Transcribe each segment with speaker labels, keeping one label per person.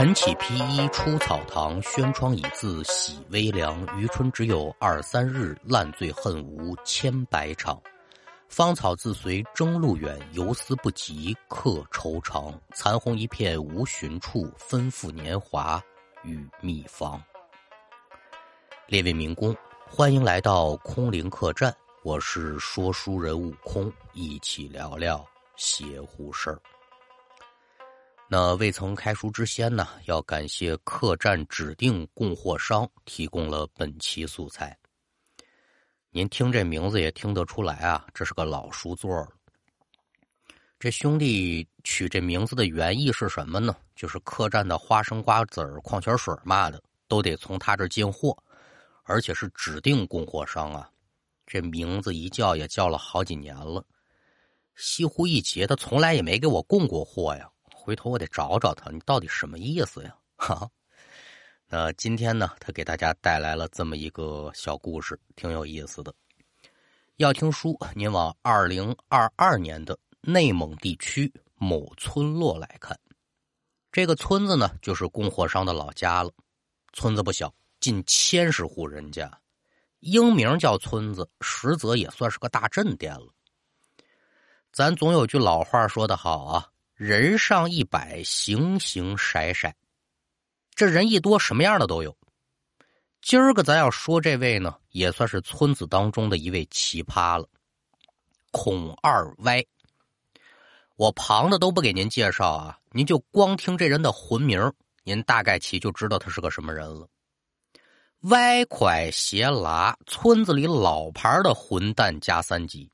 Speaker 1: 晨起披衣出草堂，轩窗已自喜微凉。余春只有二三日，烂醉恨无千百场。芳草自随征路远，游丝不及客愁长。残红一片无寻处，吩咐年华与秘方。列位民工，欢迎来到空灵客栈，我是说书人悟空，一起聊聊邪乎事儿。那未曾开书之先呢，要感谢客栈指定供货商提供了本期素材。您听这名字也听得出来啊，这是个老书座了。这兄弟取这名字的原意是什么呢？就是客栈的花生、瓜子儿、矿泉水嘛的，都得从他这进货，而且是指定供货商啊。这名字一叫也叫了好几年了，西湖一杰他从来也没给我供过货呀。回头我得找找他，你到底什么意思呀？哈。那今天呢，他给大家带来了这么一个小故事，挺有意思的。要听书，您往二零二二年的内蒙地区某村落来看。这个村子呢，就是供货商的老家了。村子不小，近千十户人家，英名叫村子，实则也算是个大镇店了。咱总有句老话说得好啊，“人上一百，形形色色。”这人一多，什么样的都有。今儿个咱要说这位呢，也算是村子当中的一位奇葩了。孔二歪，我旁的都不给您介绍啊，您就光听这人的魂名，您大概其就知道他是个什么人了。歪拐斜拉，村子里老牌的混蛋加三级。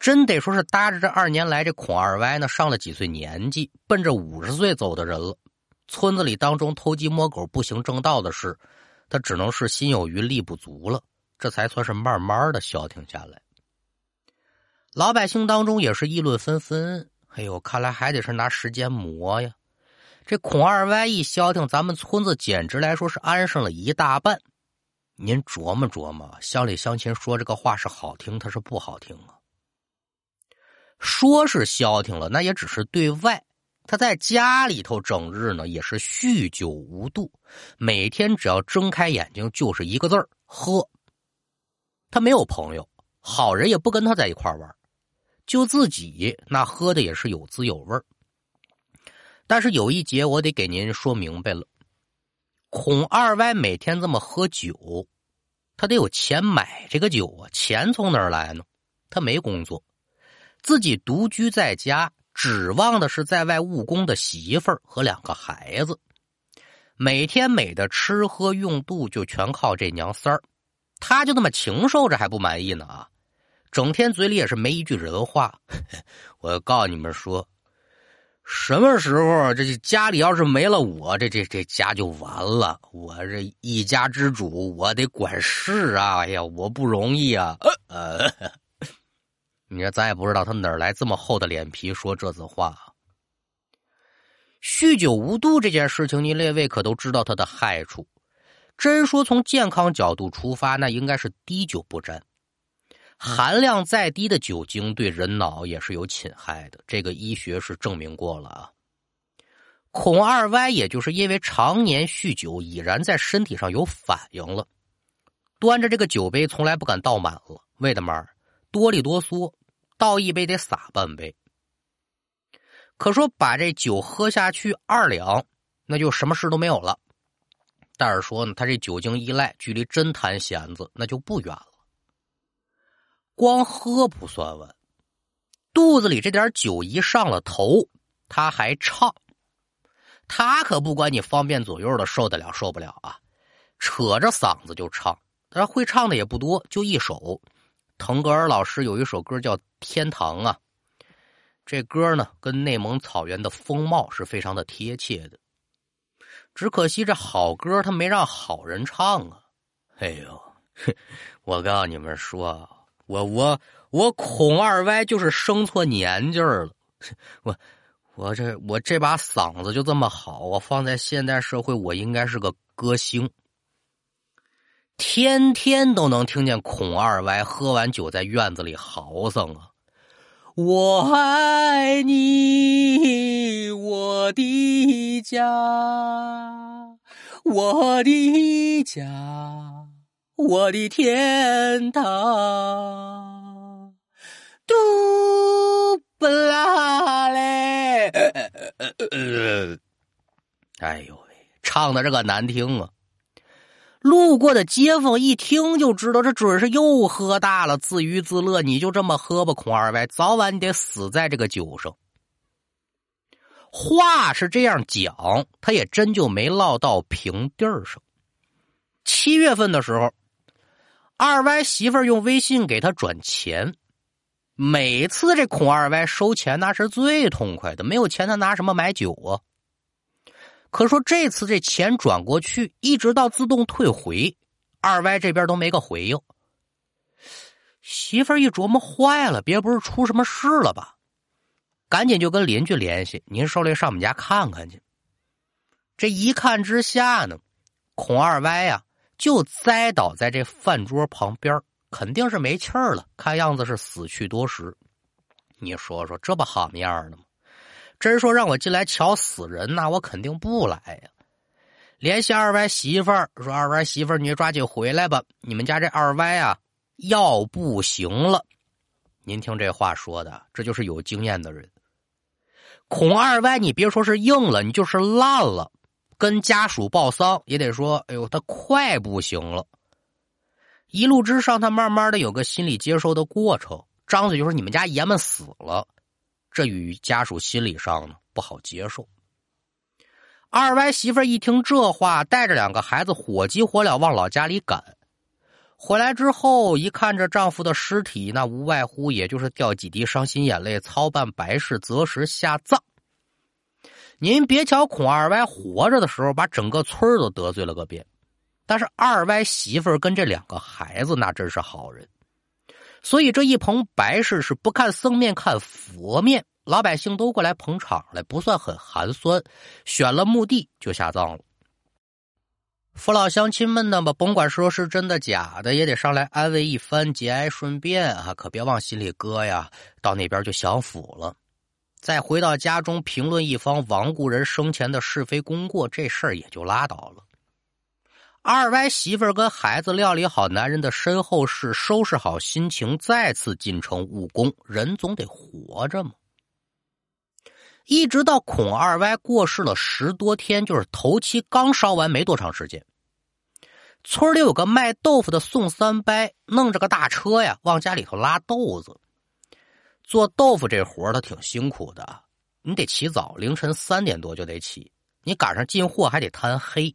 Speaker 1: 真得说是搭着这二年来，这孔二歪呢，上了几岁年纪，奔着五十岁走的人了。村子里当中偷鸡摸狗不行正道的事，他只能是心有余力不足了，这才算是慢慢的消停下来。老百姓当中也是议论纷纷，哎呦，看来还得是拿时间磨呀。这孔二歪一消停，咱们村子简直来说是安生了一大半。您琢磨琢磨，乡里乡亲说这个话是好听，他是不好听啊。说是消停了，那也只是对外。他在家里头整日呢，也是酗酒无度，每天只要睁开眼睛就是一个字儿喝。他没有朋友，好人也不跟他在一块玩，就自己那喝的也是有滋有味但是有一节我得给您说明白了，孔二歪每天这么喝酒，他得有钱买这个酒啊，钱从哪儿来呢？他没工作，自己独居在家。指望的是在外务工的媳妇儿和两个孩子，每天美的吃喝用度就全靠这娘三儿，他就那么禽兽着还不满意呢啊！整天嘴里也是没一句人话。我告诉你们说，什么时候这家里要是没了我，这这这家就完了。我这一家之主，我得管事啊！哎呀，我不容易啊！呃。你说咱也不知道他哪儿来这么厚的脸皮说这子话。酗酒无度这件事情，你列位可都知道它的害处。真说从健康角度出发，那应该是滴酒不沾。含量再低的酒精对人脑也是有侵害的，这个医学是证明过了啊。孔二歪也就是因为常年酗酒，已然在身体上有反应了，端着这个酒杯从来不敢倒满了，为的嘛哆里哆嗦。倒一杯得洒半杯，可说把这酒喝下去二两，那就什么事都没有了。但是说呢，他这酒精依赖距离真弹弦子那就不远了。光喝不算完，肚子里这点酒一上了头，他还唱。他可不管你方便左右的受得了受不了啊，扯着嗓子就唱。他会唱的也不多，就一首。腾格尔老师有一首歌叫《天堂》啊，这歌呢跟内蒙草原的风貌是非常的贴切的。只可惜这好歌他没让好人唱啊！哎呦，我告诉你们说，我我我孔二歪就是生错年纪了。我我这我这把嗓子就这么好，我放在现代社会，我应该是个歌星。天天都能听见孔二歪喝完酒在院子里嚎丧啊！我爱你，我的家，我的家，我的天堂，嘟不啦嘞！哎呦喂，唱的这个难听啊！路过的街坊一听就知道，这准是又喝大了，自娱自乐。你就这么喝吧，孔二歪，早晚你得死在这个酒上。话是这样讲，他也真就没落到平地儿上。七月份的时候，二歪媳妇儿用微信给他转钱，每次这孔二歪收钱那是最痛快的，没有钱他拿什么买酒啊？可说这次这钱转过去，一直到自动退回，二歪这边都没个回应。媳妇一琢磨，坏了，别不是出什么事了吧？赶紧就跟邻居联系，您受累上我们家看看去。这一看之下呢，孔二歪呀就栽倒在这饭桌旁边，肯定是没气儿了，看样子是死去多时。你说说，这不好样的吗？真说让我进来瞧死人，那我肯定不来呀。联系二歪媳妇儿说：“二歪媳妇儿，你抓紧回来吧，你们家这二歪啊，要不行了。”您听这话说的，这就是有经验的人。孔二歪，你别说是硬了，你就是烂了，跟家属报丧也得说：“哎呦，他快不行了。”一路之上，他慢慢的有个心理接受的过程，张嘴就说：“你们家爷们死了。”这与家属心理上呢不好接受。二歪媳妇一听这话，带着两个孩子火急火燎往老家里赶。回来之后一看这丈夫的尸体，那无外乎也就是掉几滴伤心眼泪，操办白事，择时下葬。您别瞧孔二歪活着的时候把整个村都得罪了个遍，但是二歪媳妇跟这两个孩子那真是好人。所以这一棚白事是不看僧面看佛面，老百姓都过来捧场来，不算很寒酸。选了墓地就下葬了。父老乡亲们呢吧，甭管说是真的假的，也得上来安慰一番，节哀顺变啊，可别往心里搁呀。到那边就享福了，再回到家中评论一方亡故人生前的是非功过，这事儿也就拉倒了。二歪媳妇儿跟孩子料理好男人的身后事，收拾好心情，再次进城务工。人总得活着嘛。一直到孔二歪过世了十多天，就是头七刚烧完没多长时间，村里有个卖豆腐的宋三伯，弄着个大车呀，往家里头拉豆子。做豆腐这活他挺辛苦的，你得起早，凌晨三点多就得起，你赶上进货还得贪黑。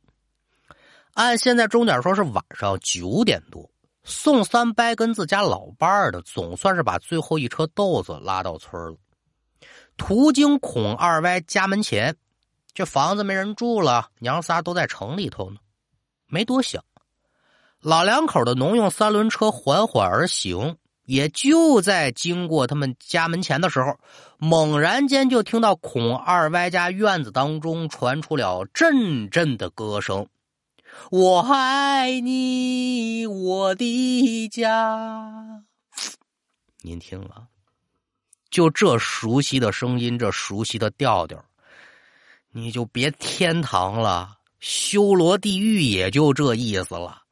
Speaker 1: 按现在钟点说，是晚上九点多。宋三伯跟自家老伴儿的，总算是把最后一车豆子拉到村了。途经孔二歪家门前，这房子没人住了，娘仨都在城里头呢。没多想，老两口的农用三轮车缓缓而行，也就在经过他们家门前的时候，猛然间就听到孔二歪家院子当中传出了阵阵的歌声。我爱你，我的家。您听了，就这熟悉的声音，这熟悉的调调，你就别天堂了，修罗地狱也就这意思了。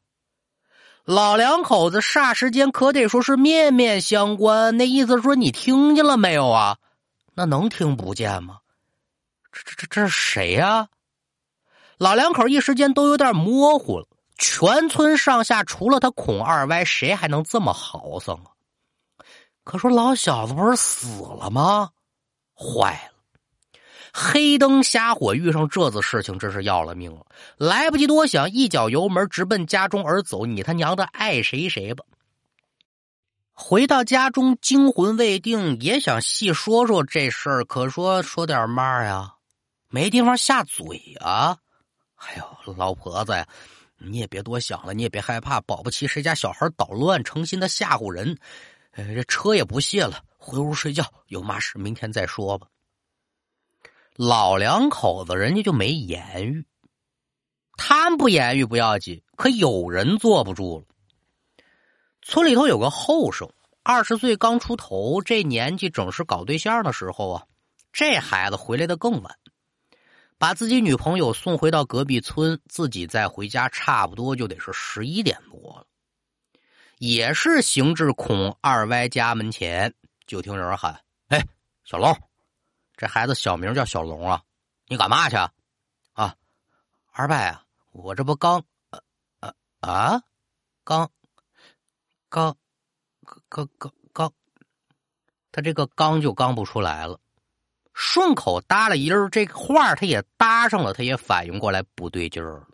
Speaker 1: 老两口子霎时间可得说是面面相关，那意思说你听见了没有啊？那能听不见吗？这这这这是谁呀？老两口一时间都有点模糊了。全村上下除了他孔二歪，谁还能这么豪横啊？可说老小子不是死了吗？坏了！黑灯瞎火遇上这子事情，真是要了命了。来不及多想，一脚油门直奔家中而走。你他娘的爱谁谁吧！回到家中，惊魂未定，也想细说说这事儿，可说说点嘛呀？没地方下嘴啊！哎呦，老婆子呀，你也别多想了，你也别害怕，保不齐谁家小孩捣乱，成心的吓唬人。呃，这车也不卸了，回屋睡觉，有嘛事明天再说吧。老两口子人家就没言语，他们不言语不要紧，可有人坐不住了。村里头有个后生，二十岁刚出头，这年纪正是搞对象的时候啊。这孩子回来的更晚。把自己女朋友送回到隔壁村，自己再回家，差不多就得是十一点多了。也是行至孔二歪家门前，就听有人喊：“哎，小龙，这孩子小名叫小龙啊，你干嘛去？啊，二伯啊，我这不刚，呃呃啊，刚，刚，刚刚刚，他这个刚就刚不出来了，顺口搭了一儿，这个话他也搭上了，他也反应过来不对劲儿了。